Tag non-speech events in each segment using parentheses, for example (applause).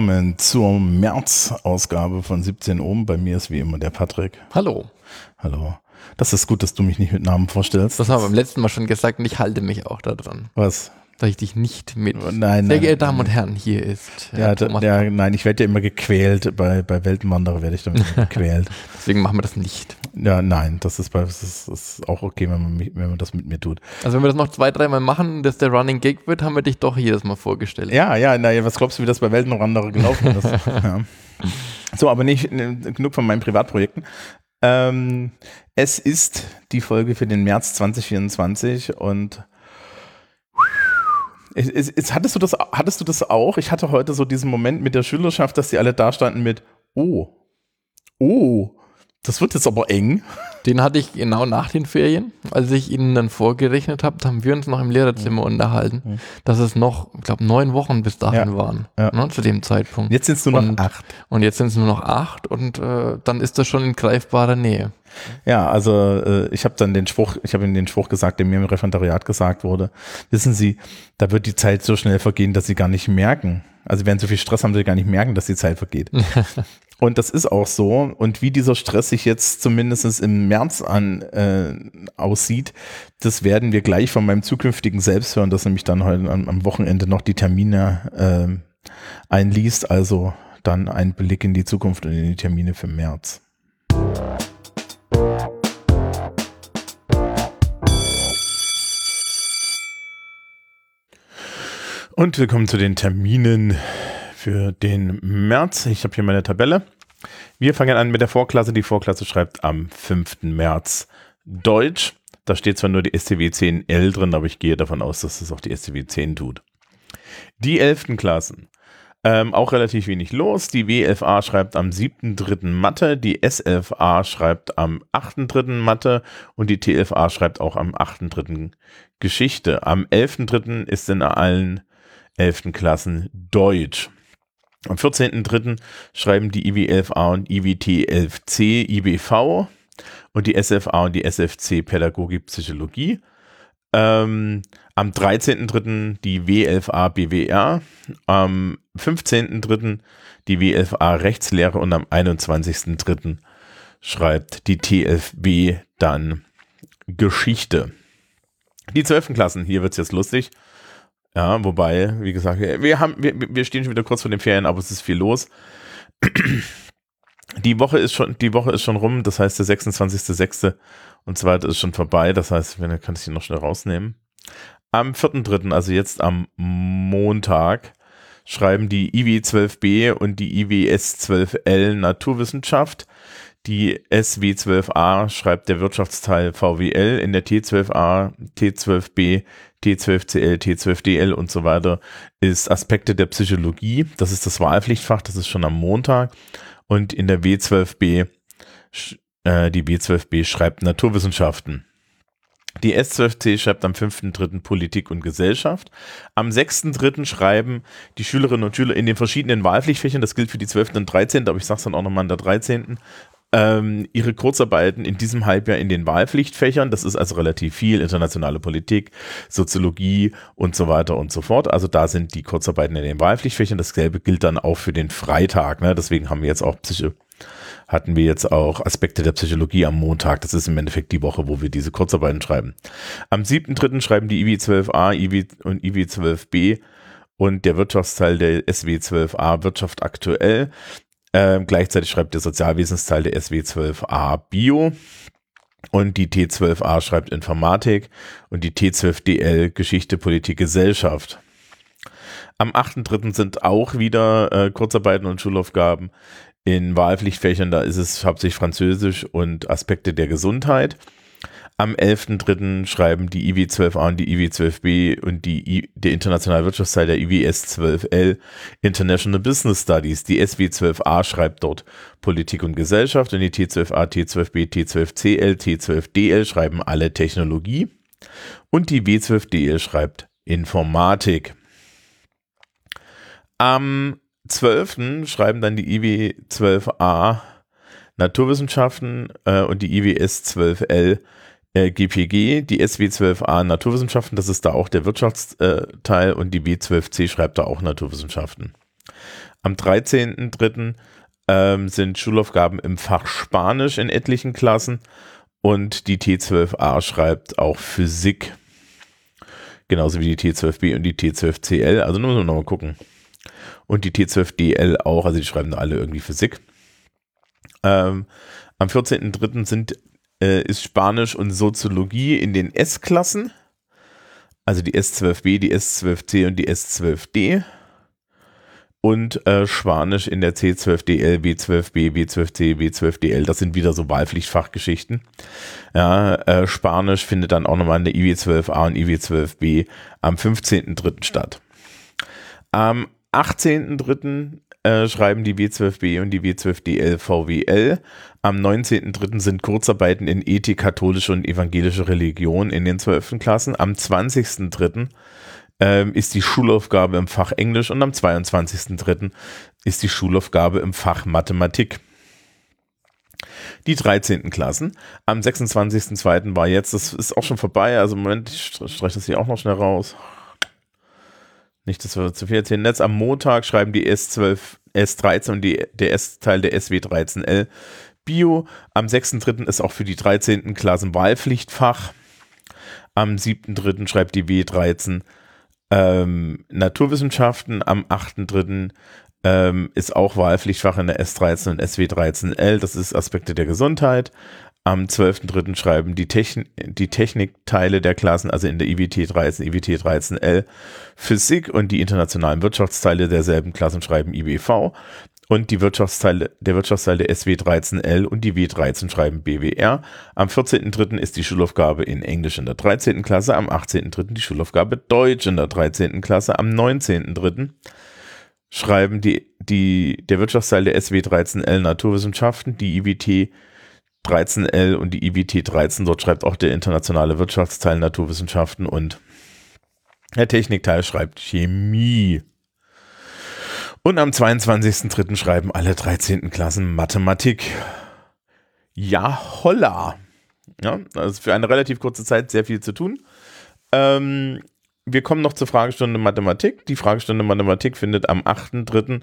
Willkommen zur März-Ausgabe von 17 Ohm. Bei mir ist wie immer der Patrick. Hallo. Hallo. Das ist gut, dass du mich nicht mit Namen vorstellst. Das haben wir beim letzten Mal schon gesagt und ich halte mich auch daran. Was? Dass ich dich nicht mit. Nein, Sehr geehrte Damen und Herren, hier ist. Ja, da, Thomas. ja, nein, ich werde ja immer gequält. Bei, bei Weltenwanderer werde ich dann (laughs) gequält. Deswegen machen wir das nicht. Ja, nein, das ist, bei, das ist, das ist auch okay, wenn man, wenn man das mit mir tut. Also wenn wir das noch zwei, dreimal machen, dass der Running Gag wird, haben wir dich doch jedes Mal vorgestellt. Ja, ja, naja, was glaubst du, wie das bei Weltenwanderer gelaufen ist? (laughs) ja. So, aber nicht äh, genug von meinen Privatprojekten. Ähm, es ist die Folge für den März 2024 und es, es, es, hattest, du das, hattest du das auch? Ich hatte heute so diesen Moment mit der Schülerschaft, dass die alle da standen mit Oh, oh, das wird jetzt aber eng. Den hatte ich genau nach den Ferien. Als ich ihnen dann vorgerechnet habe, haben wir uns noch im Lehrerzimmer unterhalten, Mhm. dass es noch, ich glaube, neun Wochen bis dahin Ja. waren, Ja. ne, zu dem Zeitpunkt. Jetzt sind es nur noch Und- acht. Und jetzt sind es nur noch acht und äh, dann ist das schon in greifbarer Nähe. Ja, also äh, ich habe dann den Spruch, ich habe Ihnen den Spruch gesagt, der mir im Referendariat gesagt wurde. Wissen Sie, da wird die Zeit so schnell vergehen, dass Sie gar nicht merken. Also während so viel Stress haben Sie gar nicht merken, dass die Zeit vergeht. (laughs) Und das ist auch so. Und wie dieser Stress sich jetzt zumindest im März an äh, aussieht, das werden wir gleich von meinem zukünftigen Selbst hören, das nämlich dann heute am, am Wochenende noch die Termine äh, einliest. Also dann ein Blick in die Zukunft und in die Termine für März. Und willkommen zu den Terminen für den März. Ich habe hier meine Tabelle. Wir fangen an mit der Vorklasse. Die Vorklasse schreibt am 5. März Deutsch. Da steht zwar nur die STW 10L drin, aber ich gehe davon aus, dass es auch die STW 10 tut. Die 11. Klassen. Ähm, auch relativ wenig los. Die W11A schreibt am 7.3. Mathe, die S11A schreibt am 8.3. Mathe und die T11A schreibt auch am 8.3. Geschichte. Am 11.3. ist in allen 11. Klassen Deutsch. Am 14.3. schreiben die IW11A und IWT11C IBV und die SFA und die SFC Pädagogik Psychologie. Ähm, am 13.3. die W11A BWR, am 15.3. die W11A Rechtslehre und am 21.3. schreibt die T11B dann Geschichte. Die 12. Klassen, hier wird es jetzt lustig. Ja, wobei, wie gesagt, wir, haben, wir, wir stehen schon wieder kurz vor den Ferien, aber es ist viel los. Die Woche ist schon, die Woche ist schon rum, das heißt der 26.06. und zweite ist schon vorbei, das heißt, wenn kann ich ihn noch schnell rausnehmen. Am 4.3., also jetzt am Montag, schreiben die IW12B und die IWS12L Naturwissenschaft. Die SW12A schreibt der Wirtschaftsteil VWL in der T12A, T12B, T12CL, T12DL und so weiter ist Aspekte der Psychologie. Das ist das Wahlpflichtfach, das ist schon am Montag. Und in der W12B, sch- äh, die W12B schreibt Naturwissenschaften. Die S12C schreibt am 5.3. Politik und Gesellschaft. Am 6.3. schreiben die Schülerinnen und Schüler in den verschiedenen Wahlpflichtfächern, das gilt für die 12. und 13., aber ich sage es dann auch nochmal an der 13., ähm, ihre Kurzarbeiten in diesem Halbjahr in den Wahlpflichtfächern. Das ist also relativ viel, internationale Politik, Soziologie und so weiter und so fort. Also da sind die Kurzarbeiten in den Wahlpflichtfächern. Dasselbe gilt dann auch für den Freitag. Ne? Deswegen haben wir jetzt auch Psycho hatten wir jetzt auch Aspekte der Psychologie am Montag. Das ist im Endeffekt die Woche, wo wir diese Kurzarbeiten schreiben. Am 7.3. schreiben die IW12A IW und IW12B und der Wirtschaftsteil der SW12A Wirtschaft aktuell. Ähm, gleichzeitig schreibt der Sozialwesensteil der SW12A Bio. Und die T12A schreibt Informatik und die T12DL Geschichte, Politik, Gesellschaft. Am 8.3. sind auch wieder äh, Kurzarbeiten und Schulaufgaben in Wahlpflichtfächern. Da ist es hauptsächlich Französisch und Aspekte der Gesundheit. Am 11.3. schreiben die IW12A und die IW12B und die I der internationale Wirtschaftsteil der IWS12L International Business Studies. Die SW12A schreibt dort Politik und Gesellschaft und die T12A, T12B, T12CL, T12DL schreiben alle Technologie und die W12DL schreibt Informatik. Am 12. schreiben dann die IW 12a Naturwissenschaften äh, und die IWS 12L äh, GPG, die SW 12a Naturwissenschaften, das ist da auch der Wirtschaftsteil und die W12C schreibt da auch Naturwissenschaften. Am 13.3. Ähm, sind Schulaufgaben im Fach Spanisch in etlichen Klassen und die T12a schreibt auch Physik. Genauso wie die T12b und die T12cl. Also nur noch mal gucken. Und die T12dl auch, also die schreiben alle irgendwie Physik. Ähm, am 14.3. sind äh, ist Spanisch und Soziologie in den S-Klassen. Also die S12b, die S12c und die S12d. Und äh, Spanisch in der C12DL, B12b, B12c, B12DL. Das sind wieder so Wahlpflichtfachgeschichten. Ja, äh, Spanisch findet dann auch nochmal in der IW12a und IW12b am 15.3. statt. Am 18.3 äh, schreiben die W12B und die W12DL VWL. Am 19.03. sind Kurzarbeiten in Ethik, katholische und evangelische Religion in den 12. Klassen. Am 20.03. Ähm, ist die Schulaufgabe im Fach Englisch und am 22.03. ist die Schulaufgabe im Fach Mathematik. Die 13. Klassen. Am 26.02. war jetzt, das ist auch schon vorbei, also Moment, ich streiche das hier auch noch schnell raus. Nicht, dass wir zu viel erzählen. Jetzt am Montag schreiben die S12, S13 und die, der S-Teil der SW13L Bio. Am 6.3. ist auch für die 13. Klassen Wahlpflichtfach. Am 7.3. schreibt die W13 ähm, Naturwissenschaften. Am 8.3. Ähm, ist auch Wahlpflichtfach in der S13 und SW13L. Das ist Aspekte der Gesundheit. Am 12.3. schreiben die, Techn die Technikteile der Klassen, also in der IWT 13, IWT 13L, Physik und die internationalen Wirtschaftsteile derselben Klassen schreiben IBV und die Wirtschaftsteile, der Wirtschaftsteil der SW13L und die W13 schreiben BWR. Am 14.3. ist die Schulaufgabe in Englisch in der 13. Klasse, am 18.3. die Schulaufgabe Deutsch in der 13. Klasse, am 19.3. schreiben die, die, der Wirtschaftsteil der SW13L Naturwissenschaften, die IWT 13L und die IWT 13. Dort schreibt auch der internationale Wirtschaftsteil Naturwissenschaften und der Technikteil schreibt Chemie. Und am 22.03. schreiben alle 13. Klassen Mathematik. Ja, holla. Ja, das ist für eine relativ kurze Zeit sehr viel zu tun. Ähm, wir kommen noch zur Fragestunde Mathematik. Die Fragestunde Mathematik findet am 8.3.,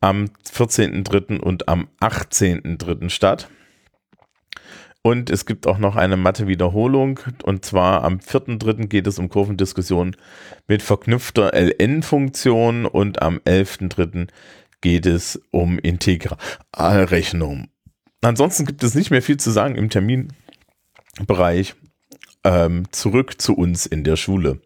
am 14.3. und am 18.3. statt. Und es gibt auch noch eine Mathe-Wiederholung. Und zwar am 4.3. geht es um Kurvendiskussion mit verknüpfter LN-Funktion und am 11.3. geht es um Integralrechnung. Ansonsten gibt es nicht mehr viel zu sagen im Terminbereich. Ähm, zurück zu uns in der Schule.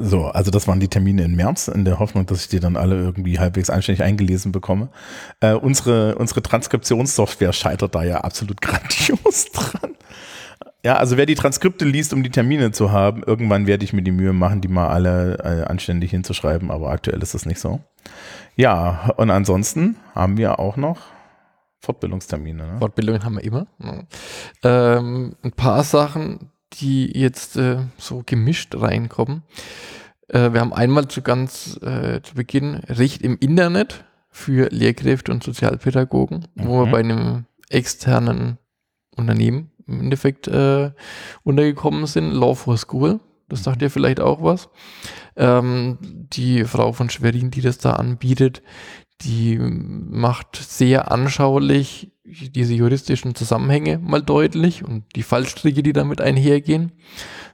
So, also das waren die Termine im März, in der Hoffnung, dass ich die dann alle irgendwie halbwegs einständig eingelesen bekomme. Äh, unsere, unsere Transkriptionssoftware scheitert da ja absolut (laughs) grandios dran. Ja, also wer die Transkripte liest, um die Termine zu haben, irgendwann werde ich mir die Mühe machen, die mal alle äh, anständig hinzuschreiben, aber aktuell ist das nicht so. Ja, und ansonsten haben wir auch noch Fortbildungstermine. Ne? Fortbildungen haben wir immer. Ja. Ähm, ein paar Sachen, die jetzt äh, so gemischt reinkommen. Äh, wir haben einmal zu ganz äh, zu Beginn Recht im Internet für Lehrkräfte und Sozialpädagogen, mhm. wo wir mhm. bei einem externen Unternehmen im Endeffekt äh, untergekommen sind, Law for School. Das sagt ihr vielleicht auch was. Ähm, die Frau von Schwerin, die das da anbietet, die macht sehr anschaulich diese juristischen Zusammenhänge mal deutlich und die Fallstricke, die damit einhergehen.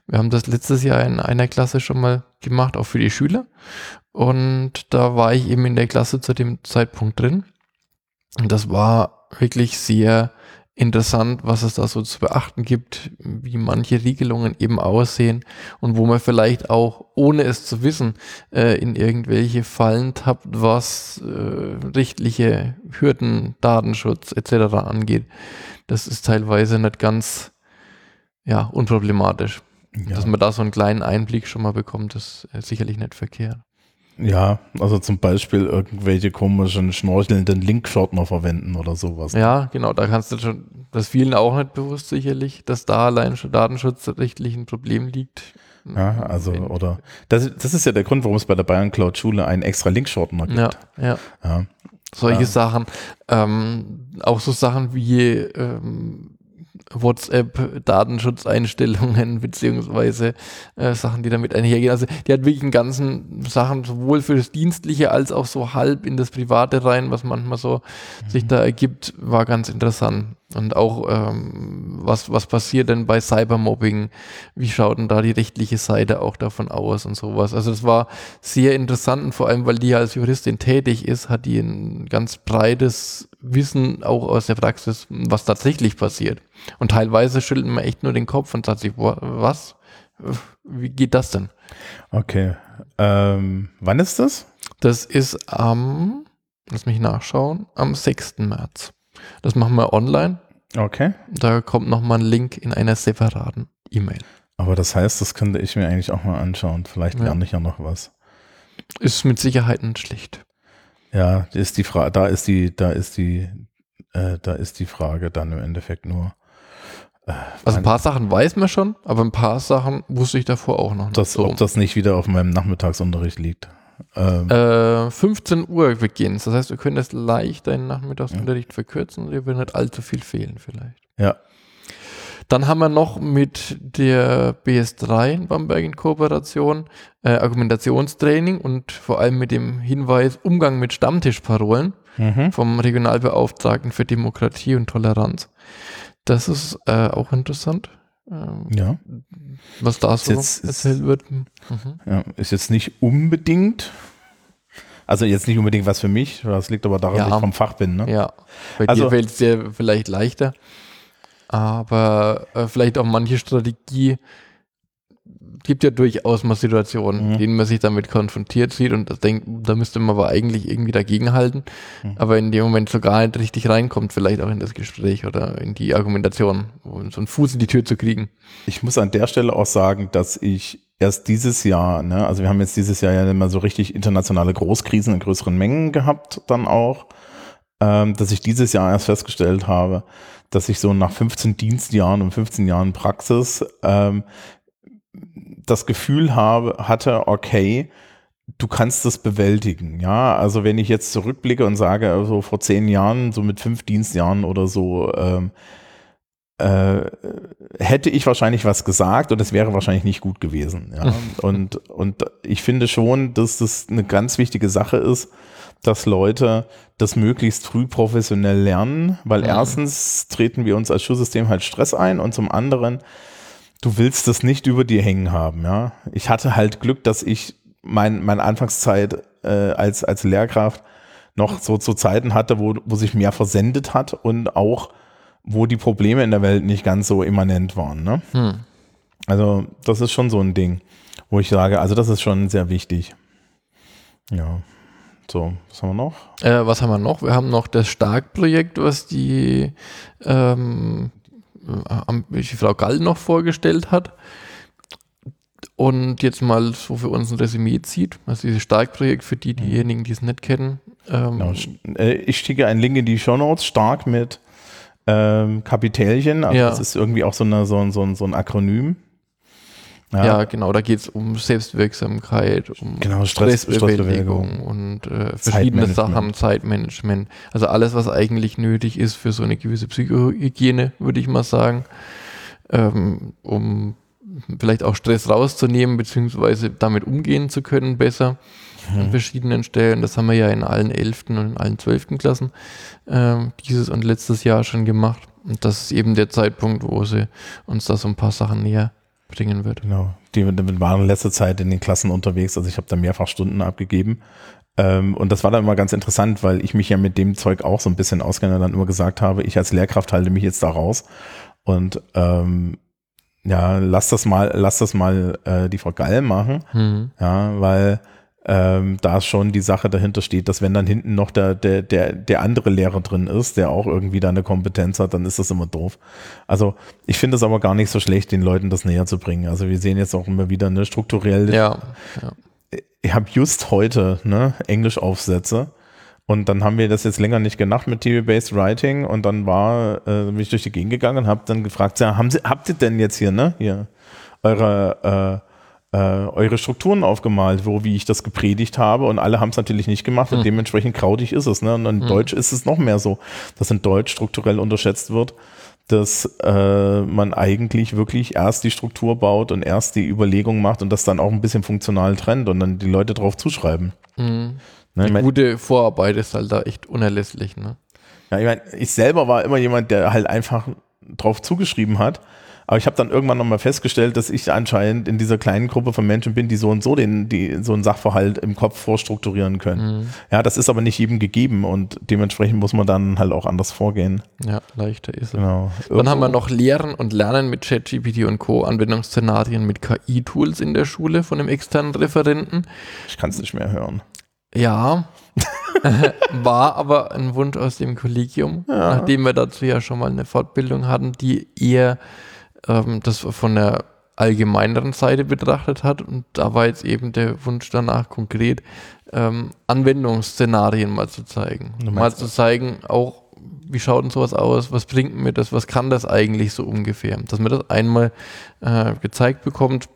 Wir haben das letztes Jahr in einer Klasse schon mal gemacht, auch für die Schüler. Und da war ich eben in der Klasse zu dem Zeitpunkt drin. Und das war wirklich sehr interessant, was es da so zu beachten gibt, wie manche Regelungen eben aussehen und wo man vielleicht auch, ohne es zu wissen, äh, in irgendwelche Fallen tappt, was äh, rechtliche Hürden, Datenschutz etc. angeht. Das ist teilweise nicht ganz ja, unproblematisch. Ja. Dass man da so einen kleinen Einblick schon mal bekommt, ist sicherlich nicht verkehrt. Ja, also zum Beispiel irgendwelche komischen, schnorchelnden Linkshortner verwenden oder sowas. Ja, genau, da kannst du schon, das vielen auch nicht bewusst sicherlich, dass da allein schon datenschutzrechtlich ein Problem liegt. Ja, also, oder, das, das ist ja der Grund, warum es bei der Bayern Cloud Schule einen extra Linkshortner gibt. Ja, ja. ja. Solche ja. Sachen, ähm, auch so Sachen wie, ähm, WhatsApp-Datenschutzeinstellungen (laughs) beziehungsweise äh, Sachen, die damit einhergehen. Also die hat wirklich einen ganzen Sachen sowohl für das Dienstliche als auch so halb in das Private rein, was manchmal so mhm. sich da ergibt, war ganz interessant. Und auch, ähm, was, was passiert denn bei Cybermobbing? Wie schaut denn da die rechtliche Seite auch davon aus und sowas? Also das war sehr interessant und vor allem, weil die als Juristin tätig ist, hat die ein ganz breites Wissen auch aus der Praxis, was tatsächlich passiert. Und teilweise schüttelt man echt nur den Kopf und sagt sich, was? Wie geht das denn? Okay. Ähm, wann ist das? Das ist am, lass mich nachschauen, am 6. März. Das machen wir online. Okay. Da kommt nochmal ein Link in einer separaten E-Mail. Aber das heißt, das könnte ich mir eigentlich auch mal anschauen. Vielleicht lerne ja. ich ja noch was. Ist mit Sicherheit nicht schlecht. Ja, ist die Frage, da ist die, da ist die, äh, da ist die Frage dann im Endeffekt nur. Äh, also ein paar Sachen weiß man schon, aber ein paar Sachen wusste ich davor auch noch nicht. Das, so. Ob das nicht wieder auf meinem Nachmittagsunterricht liegt. Ähm, äh, 15 Uhr beginnt. Das heißt, wir können das leicht deinen Nachmittagsunterricht ja. verkürzen. Dir wird nicht allzu viel fehlen vielleicht. Ja. Dann haben wir noch mit der BS3 in Bamberg in Kooperation äh, Argumentationstraining und vor allem mit dem Hinweis Umgang mit Stammtischparolen mhm. vom Regionalbeauftragten für Demokratie und Toleranz. Das ist äh, auch interessant. Ähm, ja. Was da so jetzt, erzählt wird. Mhm. Ja, ist jetzt nicht unbedingt, also jetzt nicht unbedingt was für mich, das liegt aber daran, ja. dass ich vom Fach bin. Ne? Ja, bei also, dir fällt es dir vielleicht leichter, aber äh, vielleicht auch manche Strategie gibt ja durchaus mal Situationen, mhm. in denen man sich damit konfrontiert sieht und das denkt, da müsste man aber eigentlich irgendwie dagegenhalten, mhm. aber in dem Moment so gar nicht richtig reinkommt, vielleicht auch in das Gespräch oder in die Argumentation, um so einen Fuß in die Tür zu kriegen. Ich muss an der Stelle auch sagen, dass ich erst dieses Jahr, ne, also wir haben jetzt dieses Jahr ja immer so richtig internationale Großkrisen in größeren Mengen gehabt, dann auch, ähm, dass ich dieses Jahr erst festgestellt habe, dass ich so nach 15 Dienstjahren und 15 Jahren Praxis ähm, das Gefühl habe, hatte, okay, du kannst das bewältigen. Ja, also wenn ich jetzt zurückblicke und sage, also vor zehn Jahren, so mit fünf Dienstjahren oder so, ähm, äh, hätte ich wahrscheinlich was gesagt und es wäre wahrscheinlich nicht gut gewesen. Ja? (laughs) und, und ich finde schon, dass das eine ganz wichtige Sache ist, dass Leute das möglichst früh professionell lernen, weil mhm. erstens treten wir uns als Schulsystem halt Stress ein und zum anderen du willst das nicht über dir hängen haben, ja. Ich hatte halt Glück, dass ich mein, meine Anfangszeit äh, als, als Lehrkraft noch so zu Zeiten hatte, wo, wo sich mehr versendet hat und auch, wo die Probleme in der Welt nicht ganz so immanent waren. Ne? Hm. Also, das ist schon so ein Ding, wo ich sage, also das ist schon sehr wichtig. Ja. So, was haben wir noch? Äh, was haben wir noch? Wir haben noch das Stark-Projekt, was die ähm, die Frau Gall noch vorgestellt hat und jetzt mal so für uns ein Resümee zieht. Also dieses Stark-Projekt für die, diejenigen, die es nicht kennen. Ähm genau. Äh, ich schicke einen Link in die Show Notes, stark mit ähm, Kapitälchen. Also ja. das ist irgendwie auch so, eine, so, so, so ein Akronym. Ja, ja genau, da geht es um Selbstwirksamkeit, um genau, Stress, Stressbewältigung und äh, verschiedene Sachen, Zeitmanagement. Also alles, was eigentlich nötig ist für so eine gewisse Psychohygiene, würde ich mal sagen, ähm, um vielleicht auch Stress rauszunehmen, beziehungsweise damit umgehen zu können besser mhm. an verschiedenen Stellen. Das haben wir ja in allen elften und in allen zwölften Klassen ähm, dieses und letztes Jahr schon gemacht. Und das ist eben der Zeitpunkt, wo sie uns da so ein paar Sachen näher bringen wird. Genau. Die, die waren in letzter Zeit in den Klassen unterwegs, also ich habe da mehrfach Stunden abgegeben. Ähm, und das war dann immer ganz interessant, weil ich mich ja mit dem Zeug auch so ein bisschen auskenne dann immer gesagt habe, ich als Lehrkraft halte mich jetzt da raus. Und ähm, ja, lass das mal, lass das mal äh, die Frau Gall machen. Mhm. Ja, weil ähm, da schon die Sache dahinter steht, dass wenn dann hinten noch der, der, der, der andere Lehrer drin ist, der auch irgendwie da eine Kompetenz hat, dann ist das immer doof. Also ich finde es aber gar nicht so schlecht, den Leuten das näher zu bringen. Also wir sehen jetzt auch immer wieder ne, strukturell. Ja, ja. Ich habe just heute ne, Englisch-Aufsätze und dann haben wir das jetzt länger nicht gemacht mit TV-Based Writing und dann war, äh, bin ich durch die Gegend gegangen und habe dann gefragt, ja, haben Sie, habt ihr denn jetzt hier, ne, hier eure äh, äh, eure Strukturen aufgemalt, wo wie ich das gepredigt habe und alle haben es natürlich nicht gemacht und hm. dementsprechend krautig ist es. Ne? Und in hm. Deutsch ist es noch mehr so, dass in Deutsch strukturell unterschätzt wird, dass äh, man eigentlich wirklich erst die Struktur baut und erst die Überlegung macht und das dann auch ein bisschen funktional trennt und dann die Leute drauf zuschreiben. Mhm. Ne, Die ich gute Vorarbeit ist halt da echt unerlässlich, ne? ja, ich, mein, ich selber war immer jemand, der halt einfach drauf zugeschrieben hat. Aber ich habe dann irgendwann nochmal festgestellt, dass ich anscheinend in dieser kleinen Gruppe von Menschen bin, die so und so den, die so einen Sachverhalt im Kopf vorstrukturieren können. Mhm. Ja, das ist aber nicht jedem gegeben und dementsprechend muss man dann halt auch anders vorgehen. Ja, leichter ist es. Genau. Dann haben wir noch Lehren und Lernen mit ChatGPT und Co. Anwendungsszenarien mit KI-Tools in der Schule von dem externen Referenten. Ich kann es nicht mehr hören. Ja, (laughs) war aber ein Wunsch aus dem Kollegium, Ja. nachdem wir dazu ja schon mal eine Fortbildung hatten, die eher ähm, das von der allgemeineren Seite betrachtet hat. Und da war jetzt eben der Wunsch danach konkret, ähm, Anwendungsszenarien mal zu zeigen. Mal zu zeigen, auch wie schaut denn sowas aus, was bringt mir das, was kann das eigentlich so ungefähr. Dass man das einmal äh, gezeigt bekommt,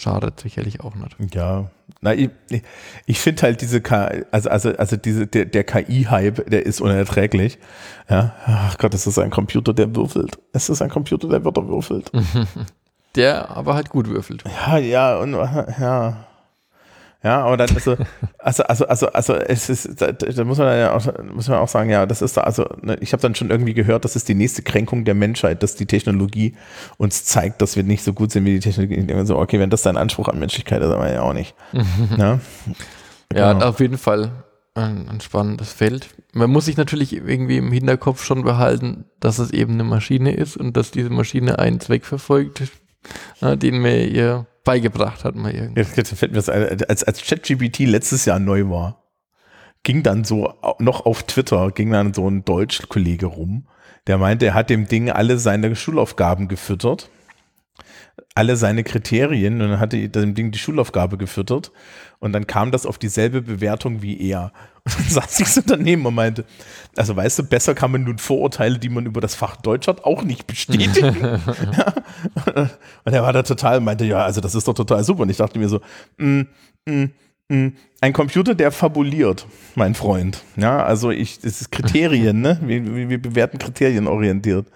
schadet sicherlich auch nicht. Ja, na, ich, ich finde halt diese K also, also, also diese, der, der KI-Hype, der ist unerträglich. Ja, ach Gott, es ist ein Computer, der würfelt. Es ist ein Computer, der Wörter würfelt. (laughs) Der aber halt gut würfelt. Ja, ja, und ja. Ja, aber dann also, also, also, also, also es ist, da, da muss man ja auch, muss man auch sagen, ja, das ist da, also, ne, ich habe dann schon irgendwie gehört, das ist die nächste Kränkung der Menschheit, dass die Technologie uns zeigt, dass wir nicht so gut sind wie die Technologie. So, okay, wenn das dein Anspruch an Menschlichkeit ist, aber ja auch nicht. (laughs) ne? Ja, Genau. auf jeden Fall ein, ein spannendes Feld. Man muss sich natürlich irgendwie im Hinterkopf schon behalten, dass es eben eine Maschine ist und dass diese Maschine einen Zweck verfolgt, den mir ihr beigebracht hat. Mal irgendwie. Jetzt, fällt mir das ein, als, als ChatGPT letztes Jahr neu war, ging dann so noch auf Twitter, ging dann so ein Deutschkollege rum, der meinte, er hat dem Ding alle seine Schulaufgaben gefüttert, alle seine Kriterien und dann hatte dem Ding die Schulaufgabe gefüttert und dann kam das auf dieselbe Bewertung wie er. Und (laughs) dann saß ich so daneben und meinte, also weißt du, besser kann man nun Vorurteile, die man über das Fach Deutsch hat, auch nicht bestätigen. (laughs) ja. Und er war da total, meinte, ja, also das ist doch total super. Und ich dachte mir so, mm, mm, mm, ein Computer, der fabuliert, mein Freund. Ja, also ich, das ist Kriterien, ne? Wir, wir, wir bewerten Kriterien orientiert.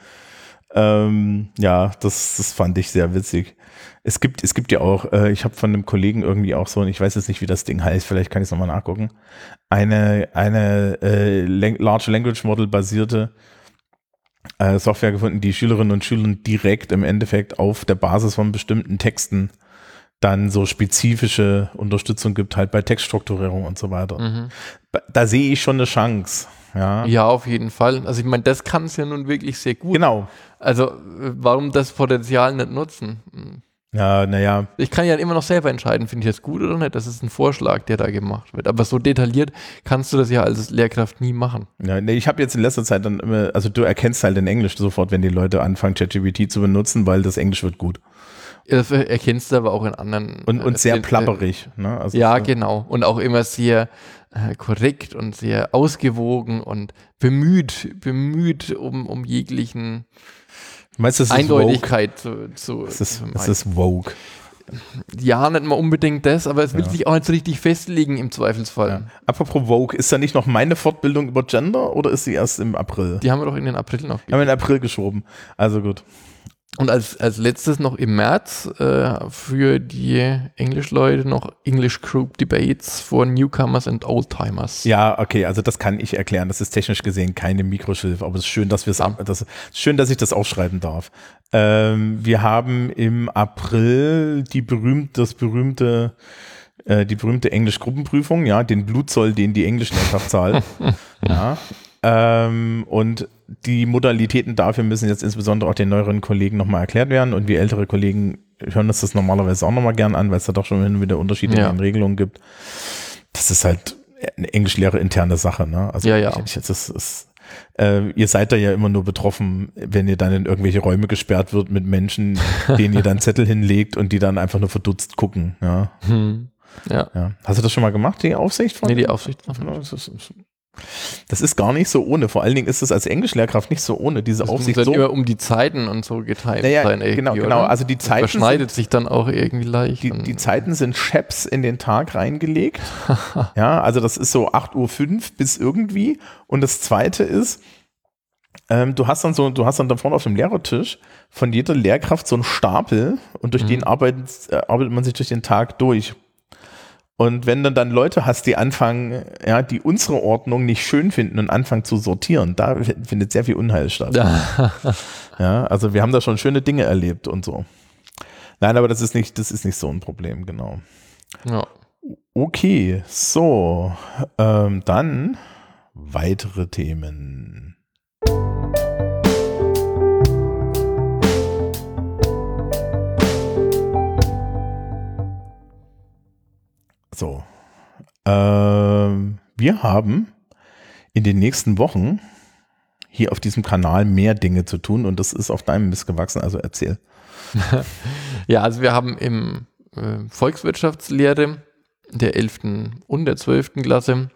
Ähm, ja, das, das fand ich sehr witzig. Es gibt, es gibt ja auch, äh, ich habe von einem Kollegen irgendwie auch so, und ich weiß jetzt nicht, wie das Ding heißt, vielleicht kann ich es nochmal nachgucken, eine, eine äh, Large Language Model basierte äh, Software gefunden, die Schülerinnen und Schülern direkt im Endeffekt auf der Basis von bestimmten Texten dann so spezifische Unterstützung gibt, halt bei Textstrukturierung und so weiter. Mhm. Da, sehe ich schon eine Chance. Ja, Ja, auf jeden Fall. Also ich meine, das kann es ja nun wirklich sehr gut. genau. Also äh, warum das Potenzial nicht nutzen? Ja, naja, Ich kann ja immer noch selber entscheiden, finde ich das gut oder nicht. Das ist ein Vorschlag, der da gemacht wird. Aber so detailliert kannst du das ja als Lehrkraft nie machen. Ja, nee, ich habe jetzt in letzter Zeit dann immer, also du erkennst halt in Englisch sofort, wenn die Leute anfangen, ChatGPT zu benutzen, weil das Englisch wird gut. Das erkennst du aber auch in anderen. Und, und äh, sehr äh, plapperig. Ne? Also Ja, so- genau. Und auch immer sehr äh, korrekt und sehr ausgewogen und bemüht, bemüht um, um jeglichen Meinst du, es ist? Eindeutigkeit zu, zu Es ist, es ist Woke. Ja, nicht mal unbedingt das, aber es will Ja. sich auch nicht so richtig festlegen im Zweifelsfall. Ja. Apropos Woke, ist da nicht noch meine Fortbildung über Gender oder ist sie erst im April? Die haben wir doch in den April noch Haben wir in April geschoben. Also gut. Und als, als letztes noch im März äh, für die Englischleute noch English Group Debates for Newcomers and Oldtimers. Ja, okay, also das kann ich erklären. Das ist technisch gesehen keine Mikroschilf, aber es ist schön, dass wir es, das, schön, dass ich das aufschreiben darf. Ähm, wir haben im April die berühmt, das berühmte, äh, die berühmte Englisch-Gruppenprüfung, ja, den Blutzoll, den die Englischlehrkraft zahlt. (laughs) ja. Ähm, und die Modalitäten dafür müssen jetzt insbesondere auch den neueren Kollegen nochmal erklärt werden und wir ältere Kollegen hören uns das normalerweise auch nochmal gern an, weil es da doch schon hin und wieder Unterschiede Ja. in den Regelungen gibt. Das ist halt eine Englischlehre interne Sache, ne? Also Ja, ja. Ich, ich, das ist, äh, ihr seid da ja immer nur betroffen, wenn ihr dann in irgendwelche Räume gesperrt wird mit Menschen, (laughs) denen ihr dann Zettel hinlegt und die dann einfach nur verdutzt gucken. Ja, Hm. Ja. ja. Hast du das schon mal gemacht, die Aufsicht von? Nee, die Aufsicht. Das ist, das ist gar nicht so ohne. Vor allen Dingen ist es als Englischlehrkraft nicht so ohne, diese Das muss Aufsicht dann so. immer um die Zeiten und so geteilt Naja, sein. genau, genau. oder? Also die Das Zeiten überschneidet sich dann auch irgendwie leicht. Die, die Zeiten sind Chaps in den Tag reingelegt. (laughs) ja, also das ist so 8.05 Uhr bis irgendwie. Und das zweite ist, Ähm, du hast dann so, du hast dann da vorne auf dem Lehrertisch von jeder Lehrkraft so einen Stapel und durch Mhm. den arbeitet, äh, arbeitet man sich durch den Tag durch. Und wenn du dann Leute hast, die anfangen, ja, die unsere Ordnung nicht schön finden und anfangen zu sortieren, da findet sehr viel Unheil statt. (laughs) Ja. Also wir haben da schon schöne Dinge erlebt und so. Nein, aber das ist nicht, das ist nicht so ein Problem, genau. ja. Okay, so, ähm, dann weitere Themen. So, ähm, wir haben in den nächsten Wochen hier auf diesem Kanal mehr Dinge zu tun und das ist auf deinem Mist gewachsen, also erzähl. (laughs) Ja, also wir haben im äh, Volkswirtschaftslehre der 11. und der 12. Klasse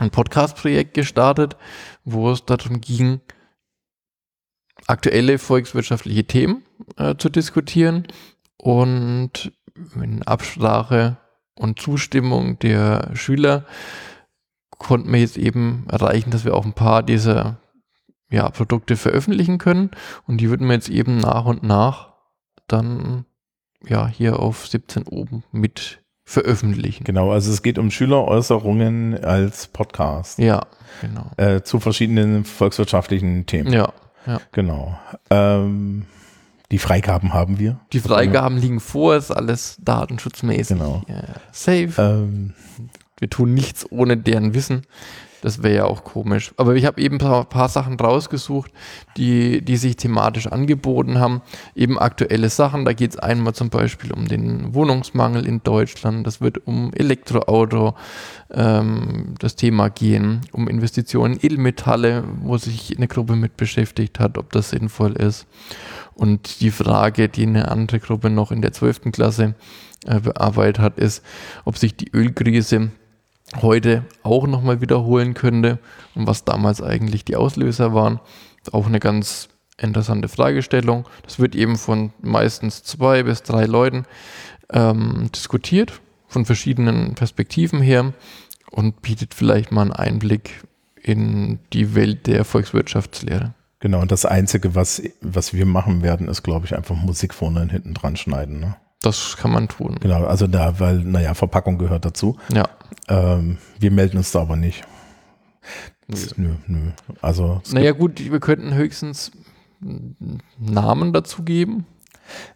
ein Podcast-Projekt gestartet, wo es darum ging, aktuelle volkswirtschaftliche Themen äh, zu diskutieren und in Absprache und Zustimmung der Schüler konnten wir jetzt eben erreichen, dass wir auch ein paar dieser ja, Produkte veröffentlichen können und die würden wir jetzt eben nach und nach dann ja hier auf 17 oben mit veröffentlichen. Genau, also es geht um Schüleräußerungen als Podcast Ja, genau. äh, zu verschiedenen volkswirtschaftlichen Themen. Ja, ja. Genau. Ähm, die Freigaben haben wir. Die Freigaben liegen vor, ist alles datenschutzmäßig Genau. äh, safe. Ähm, Wir tun nichts ohne deren Wissen. Das wäre ja auch komisch. Aber ich habe eben ein paar, paar Sachen rausgesucht, die, die sich thematisch angeboten haben. Eben aktuelle Sachen. Da geht es einmal zum Beispiel um den Wohnungsmangel in Deutschland. Das wird um Elektroauto ähm, das Thema gehen, um Investitionen in Edelmetalle, wo sich eine Gruppe mit beschäftigt hat, ob das sinnvoll ist. Und die Frage, die eine andere Gruppe noch in der 12. Klasse äh, bearbeitet hat, ist, ob sich die Ölkrise heute auch nochmal wiederholen könnte und was damals eigentlich die Auslöser waren. Auch eine ganz interessante Fragestellung. Das wird eben von meistens zwei bis drei Leuten ähm, diskutiert, von verschiedenen Perspektiven her und bietet vielleicht mal einen Einblick in die Welt der Volkswirtschaftslehre. Genau, und das Einzige, was, was wir machen werden, ist, glaube ich, einfach Musik vorne und hinten dran schneiden. Ne? Das kann man tun. Genau, also da, weil, naja, Verpackung gehört dazu. Ja. Ähm, wir melden uns da aber nicht. Nö. Nö, nö. Also, Naja gut, wir könnten höchstens Namen dazu geben.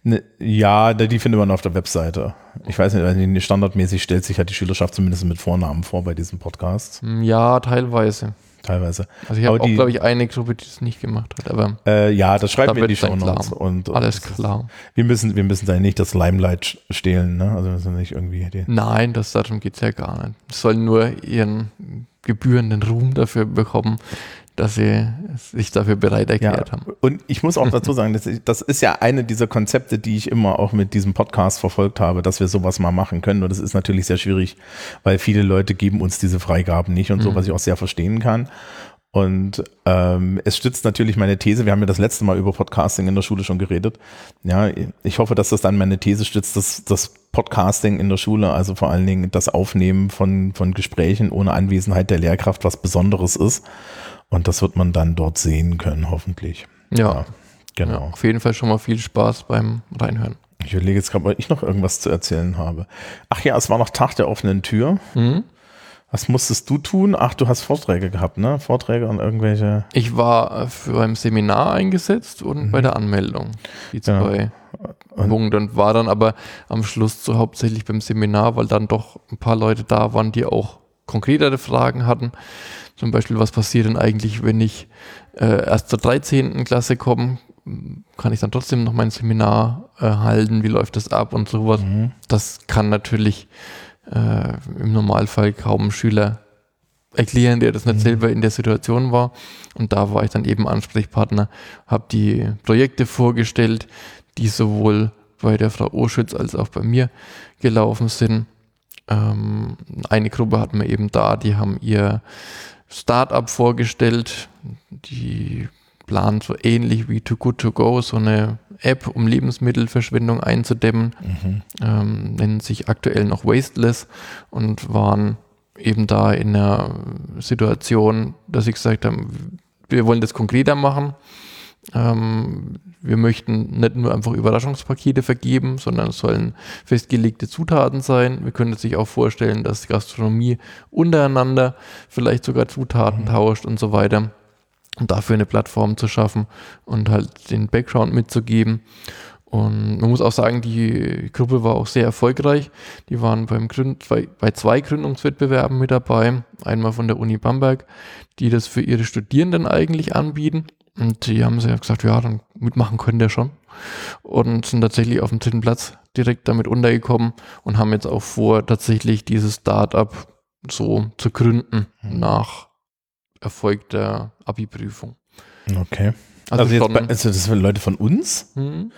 Ne, ja, die findet man auf der Webseite. Ich weiß nicht, also standardmäßig stellt sich halt die Schülerschaft zumindest mit Vornamen vor bei diesem Podcast, Hm, Ja, teilweise. Teilweise. Also ich habe auch, glaube ich, eine Gruppe, die das nicht gemacht hat, aber Äh, ja, das schreiben wir in die Show Notes. klar. Und, und alles das ist- klar. Wir müssen, wir müssen da nicht das Limelight stehlen, ne? Also müssen nicht irgendwie Nein, das darum geht es ja gar nicht. Sie sollen nur ihren gebührenden Ruhm dafür bekommen, dass sie sich dafür bereit erklärt Ja, haben. und ich muss auch dazu (laughs) sagen, das, ist- das ist ja eine dieser Konzepte, die ich immer auch mit diesem Podcast verfolgt habe, dass wir sowas mal machen können. Und das ist natürlich sehr schwierig, weil viele Leute geben uns diese Freigaben nicht und so, Mhm. was ich auch sehr verstehen kann. Und ähm, es stützt natürlich meine These. Wir haben ja das letzte Mal über Podcasting in der Schule schon geredet. Ja, ich hoffe, dass das dann meine These stützt, dass das Podcasting in der Schule, also vor allen Dingen das Aufnehmen von, von Gesprächen ohne Anwesenheit der Lehrkraft was Besonderes ist. Und das wird man dann dort sehen können, hoffentlich. Ja, Ja, genau. ja, auf jeden Fall schon mal viel Spaß beim Reinhören. Ich überlege jetzt gerade, ob ich noch irgendwas zu erzählen habe. Ach ja, es war noch Tag der offenen Tür. Mhm. Was musstest du tun? Ach, du hast Vorträge gehabt, ne? Vorträge und irgendwelche. Ich war äh, für ein Seminar eingesetzt und bei der Anmeldung. Die zwei Und- Punkte und war dann aber am Schluss so hauptsächlich beim Seminar, weil dann doch ein paar Leute da waren, die auch konkretere Fragen hatten. Zum Beispiel, was passiert denn eigentlich, wenn ich äh, erst zur 13. Klasse komme? Kann ich dann trotzdem noch mein Seminar äh, halten? Wie läuft das ab und sowas? Mhm. Das kann natürlich äh, im Normalfall kaum ein Schüler erklären, der das nicht Mhm. selber in der Situation war. Und da war ich dann eben Ansprechpartner, habe die Projekte vorgestellt, die sowohl bei der Frau Oschütz als auch bei mir gelaufen sind. Ähm, eine Gruppe hatten wir eben da, die haben ihr Startup vorgestellt, die planen so ähnlich wie Too Good To Go, so eine App, um Lebensmittelverschwendung einzudämmen Mhm. ähm, nennen sich aktuell noch Wasteless und waren eben da in einer Situation, dass sie gesagt haben, wir wollen das konkreter machen. Ähm, wir möchten nicht nur einfach Überraschungspakete vergeben, sondern es sollen festgelegte Zutaten sein. Wir können sich auch vorstellen, dass die Gastronomie untereinander vielleicht sogar Zutaten mhm. tauscht und so weiter. Und dafür eine Plattform zu schaffen und halt den Background mitzugeben. Und man muss auch sagen, die Gruppe war auch sehr erfolgreich. Die waren beim Gründ bei, bei zwei Gründungswettbewerben mit dabei. Einmal von der Uni Bamberg, die das für ihre Studierenden eigentlich anbieten und die haben sie gesagt, ja, dann mitmachen können der schon. Und sind tatsächlich auf dem dritten Platz direkt damit untergekommen und haben jetzt auch vor, tatsächlich dieses Startup so zu gründen mhm. nach Erfolg der Abi-Prüfung. Okay. Also, also jetzt bei, also das sind Leute von uns? Mhm.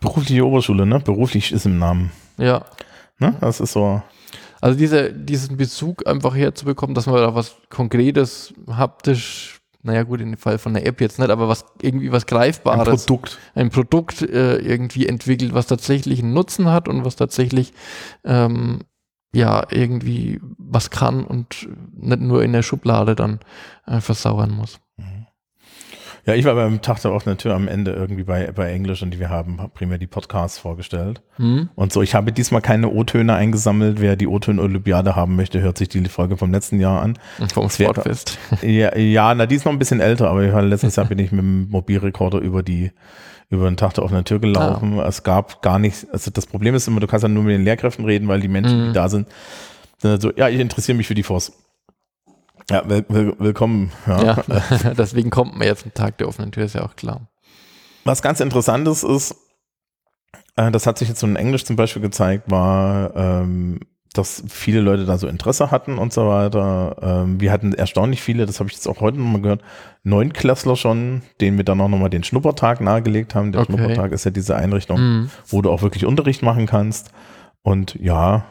Berufliche Oberschule, ne? Beruflich ist im Namen. Ja. Ne? Das ist so. Also diese, diesen Bezug einfach herzubekommen, dass man da was Konkretes, haptisch naja gut, in dem Fall von der App jetzt nicht, aber was irgendwie was Greifbares. Ein Produkt. Ein Produkt äh, irgendwie entwickelt, was tatsächlich einen Nutzen hat und was tatsächlich ähm, ja irgendwie was kann und nicht nur in der Schublade dann äh, versauern muss. Ja, ich war beim Tag der offenen Tür am Ende irgendwie bei, bei Englisch und wir haben primär die Podcasts vorgestellt. Mhm. Und so, ich habe diesmal keine O-Töne eingesammelt. Wer die O-Töne-Olympiade haben möchte, hört sich die Folge vom letzten Jahr an. (laughs) Vom Sportfest. (laughs) Ja, ja, na, die ist noch ein bisschen älter, aber letztes Jahr bin ich mit dem Mobilrekorder über die über den Tag der offenen Tür gelaufen. Ah. Es gab gar nichts, also das Problem ist immer, du kannst ja nur mit den Lehrkräften reden, weil die Menschen, mhm. die da sind, sind so, ja, ich interessiere mich für die Force. Ja, will, will, willkommen. Ja. ja, (laughs) deswegen kommt man jetzt am Tag der offenen Tür, ist ja auch klar. Was ganz interessantes ist, äh, das hat sich jetzt so in Englisch zum Beispiel gezeigt, war, ähm, dass viele Leute da so Interesse hatten und so weiter. Ähm, wir hatten erstaunlich viele, das habe ich jetzt auch heute nochmal gehört, Neunklässler schon, denen wir dann auch nochmal den Schnuppertag nahegelegt haben. Der okay. Schnuppertag ist ja diese Einrichtung, mm. wo du auch wirklich Unterricht machen kannst. Und ja,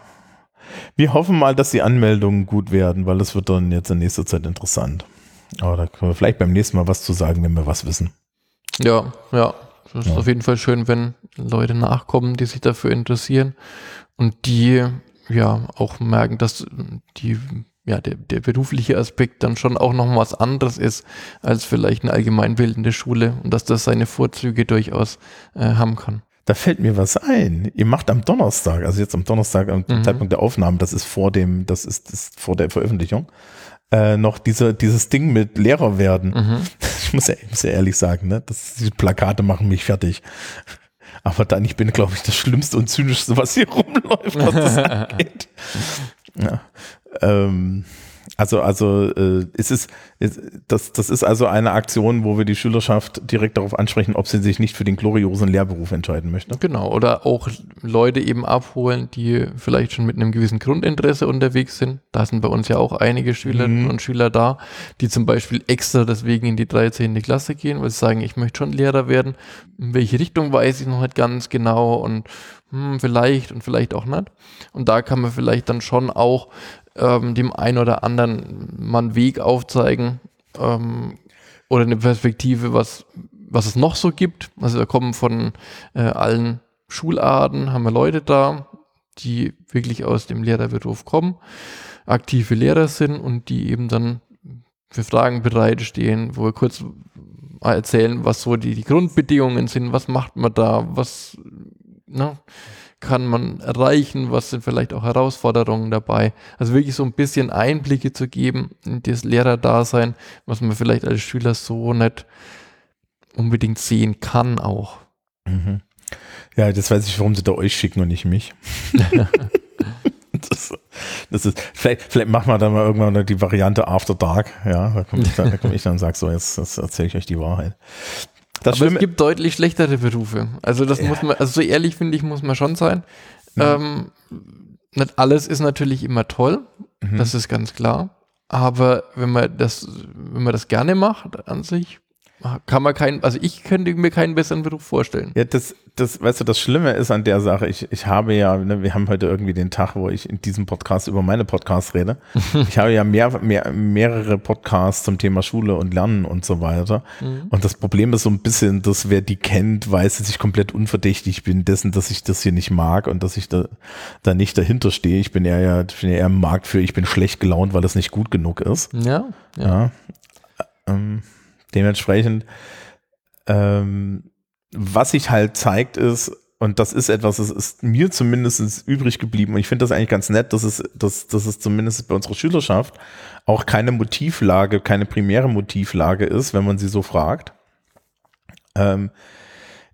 wir hoffen mal, dass die Anmeldungen gut werden, weil das wird dann jetzt in nächster Zeit interessant. Aber da können wir vielleicht beim nächsten Mal was zu sagen, wenn wir was wissen. Ja, ja. Es ist ja. auf jeden Fall schön, wenn Leute nachkommen, die sich dafür interessieren und die ja auch merken, dass die ja, der, der berufliche Aspekt dann schon auch noch was anderes ist als vielleicht eine allgemeinbildende Schule und dass das seine Vorzüge durchaus äh, haben kann da fällt mir was ein. Ihr macht am Donnerstag, also jetzt am Donnerstag, am mhm. Zeitpunkt der Aufnahme, das ist vor dem, das ist, das ist vor der Veröffentlichung, äh, noch diese, dieses Ding mit Lehrer werden. Mhm. (laughs) Ich muss ja, ich muss ja ehrlich sagen, ne, das, diese Plakate machen mich fertig. Aber dann, ich bin, glaube ich, das Schlimmste und Zynischste, was hier (laughs) rumläuft, was das (laughs) angeht. Ja. Ähm, also, also äh, es ist, es, das, das ist also eine Aktion, wo wir die Schülerschaft direkt darauf ansprechen, ob sie sich nicht für den gloriosen Lehrberuf entscheiden möchte. Genau, oder auch Leute eben abholen, die vielleicht schon mit einem gewissen Grundinteresse unterwegs sind. Da sind bei uns ja auch einige Schülerinnen mhm. und Schüler da, die zum Beispiel extra deswegen in die 13. Klasse gehen, weil sie sagen, ich möchte schon Lehrer werden. In welche Richtung weiß ich noch nicht ganz genau und hm, vielleicht und vielleicht auch nicht. Und da kann man vielleicht dann schon auch ähm, dem einen oder anderen mal einen Weg aufzeigen ähm, oder eine Perspektive, was, was es noch so gibt. Also da kommen von äh, allen Schularten, haben wir Leute da, die wirklich aus dem Lehrerberuf kommen, aktive Lehrer sind und die eben dann für Fragen bereitstehen, wo wir kurz erzählen, was so die, die Grundbedingungen sind, was macht man da, was, ne, kann man erreichen, was sind vielleicht auch Herausforderungen dabei. Also wirklich so ein bisschen Einblicke zu geben in das Lehrerdasein, was man vielleicht als Schüler so nicht unbedingt sehen kann auch. Mhm. Ja, das weiß ich, warum sie da euch schicken und nicht mich. (laughs) das, das, ist, vielleicht, vielleicht machen wir dann mal irgendwann die Variante After Dark, ja, da komme ich, dann, komm ich dann und sage so, jetzt, jetzt erzähle ich euch die Wahrheit. Das Aber es gibt deutlich schlechtere Berufe. Also das ja. muss man, also so ehrlich finde ich, muss man schon sein. Ja. Ähm, nicht alles ist natürlich immer toll, mhm. das ist ganz klar. Aber wenn man das, wenn man das gerne macht an sich, kann man keinen, also ich könnte mir keinen besseren Beruf vorstellen. Ja, das, das, weißt du, das Schlimme ist an der Sache, ich, ich habe ja, ne, wir haben heute irgendwie den Tag, wo ich in diesem Podcast über meine Podcasts rede. (laughs) ich habe ja mehr, mehr, mehrere Podcasts zum Thema Schule und Lernen und so weiter. Mhm. Und das Problem ist so ein bisschen, dass wer die kennt, weiß, dass ich komplett unverdächtig bin dessen, dass ich das hier nicht mag und dass ich da, da nicht dahinter stehe. Ich bin eher, ja, ich bin eher im Markt für, ich bin schlecht gelaunt, weil das nicht gut genug ist. Ja. ja. ja. ähm, dementsprechend, ähm, was sich halt zeigt, ist, und das ist etwas, das ist mir zumindest übrig geblieben. Und ich finde das eigentlich ganz nett, dass es, dass, dass es zumindest bei unserer Schülerschaft auch keine Motivlage, keine primäre Motivlage ist, wenn man sie so fragt. Ähm,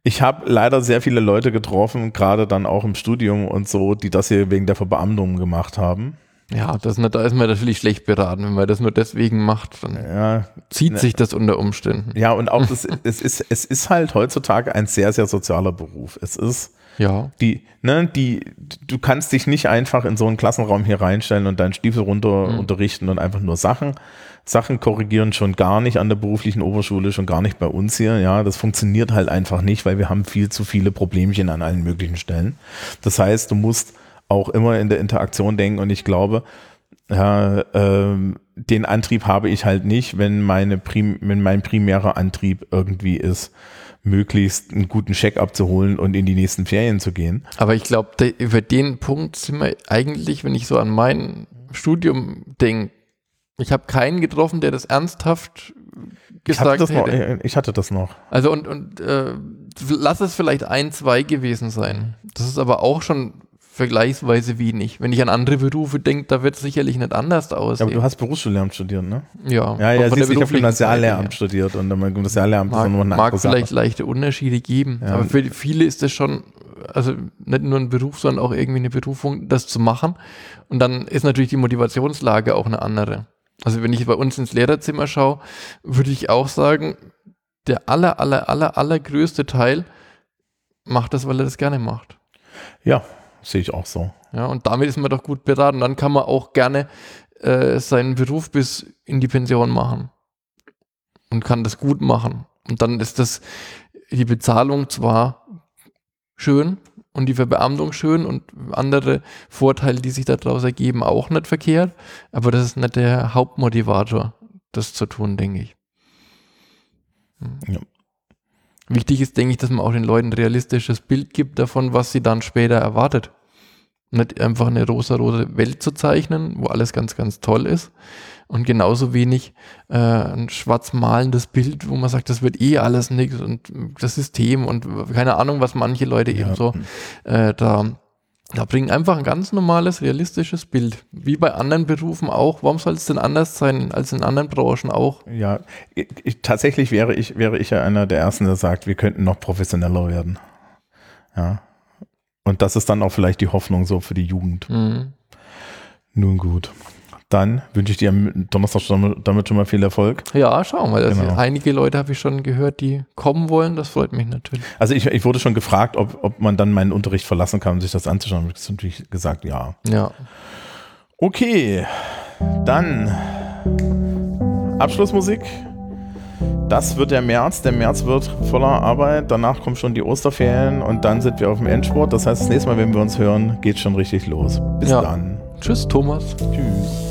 ich habe leider sehr viele Leute getroffen, gerade dann auch im Studium und so, die das hier wegen der Verbeamtung gemacht haben. Ja, das, da ist man natürlich schlecht beraten. Wenn man das nur deswegen macht, dann ja, zieht ne, sich das unter Umständen. Ja, und auch (laughs) das, es, ist, es ist halt heutzutage ein sehr, sehr sozialer Beruf. Es ist ja. die, ne, die, du kannst dich nicht einfach in so einen Klassenraum hier reinstellen und deinen Stiefel runter mhm. unterrichten und einfach nur Sachen, Sachen korrigieren, schon gar nicht an der beruflichen Oberschule, schon gar nicht bei uns hier. Ja, das funktioniert halt einfach nicht, weil wir haben viel zu viele Problemchen an allen möglichen Stellen. Das heißt, du musst auch immer in der Interaktion denken und ich glaube, ja, ähm, den Antrieb habe ich halt nicht, wenn meine Prim wenn mein primärer Antrieb irgendwie ist, möglichst einen guten Check abzuholen und in die nächsten Ferien zu gehen. Aber ich glaube, de über den Punkt sind wir eigentlich, wenn ich so an mein Studium denke, ich habe keinen getroffen, der das ernsthaft gesagt ich hatte. Noch, ich hatte das noch. Also und, und äh, lass es vielleicht ein, zwei gewesen sein. Das ist aber auch schon vergleichsweise wenig. Wenn ich an andere Berufe denke, da wird es sicherlich nicht anders aussehen. aber du hast Berufsschullehramt studiert, ne? Ja. Ja, ja, siehst, ich habe Gymnasiallehramt ja. studiert und dann Gymnasiallehramt mag, ist noch eine Mag vielleicht Sache. leichte Unterschiede geben, ja. aber für viele ist das schon, also nicht nur ein Beruf, sondern auch irgendwie eine Berufung, das zu machen. Und dann ist natürlich die Motivationslage auch eine andere. Also wenn ich bei uns ins Lehrerzimmer schaue, würde ich auch sagen, der aller, aller, aller, allergrößte Teil macht das, weil er das gerne macht. Ja, sehe ich auch so. Ja, und damit ist man doch gut beraten. Dann kann man auch gerne äh, seinen Beruf bis in die Pension machen und kann das gut machen. Und dann ist das die Bezahlung zwar schön und die Verbeamtung schön und andere Vorteile, die sich daraus ergeben, auch nicht verkehrt, aber das ist nicht der Hauptmotivator, das zu tun, denke ich. Hm. Ja. Wichtig ist, denke ich, dass man auch den Leuten ein realistisches Bild gibt davon, was sie dann später erwartet. Nicht einfach eine rosa-rote Welt zu zeichnen, wo alles ganz, ganz toll ist. Und genauso wenig äh, ein schwarz malendes Bild, wo man sagt, das wird eh alles nichts und das System und keine Ahnung, was manche Leute ja. eben so äh, da da bringen einfach ein ganz normales, realistisches Bild. Wie bei anderen Berufen auch. Warum soll es denn anders sein als in anderen Branchen auch? Ja, ich, tatsächlich wäre ich, wäre ich ja einer der Ersten, der sagt, wir könnten noch professioneller werden. Ja. Und das ist dann auch vielleicht die Hoffnung so für die Jugend. Mhm. Nun gut dann wünsche ich dir am Donnerstag damit schon mal viel Erfolg. Ja, schauen wir. Genau. Einige Leute habe ich schon gehört, die kommen wollen. Das freut mich natürlich. Also ich, ich wurde schon gefragt, ob, ob man dann meinen Unterricht verlassen kann, um sich das anzuschauen. Ich habe natürlich gesagt, ja. Ja. Okay, dann Abschlussmusik. Das wird der März. Der März wird voller Arbeit. Danach kommen schon die Osterferien und dann sind wir auf dem Endsport. Das heißt, das nächste Mal, wenn wir uns hören, geht schon richtig los. Bis ja. dann. Tschüss, Thomas. Tschüss.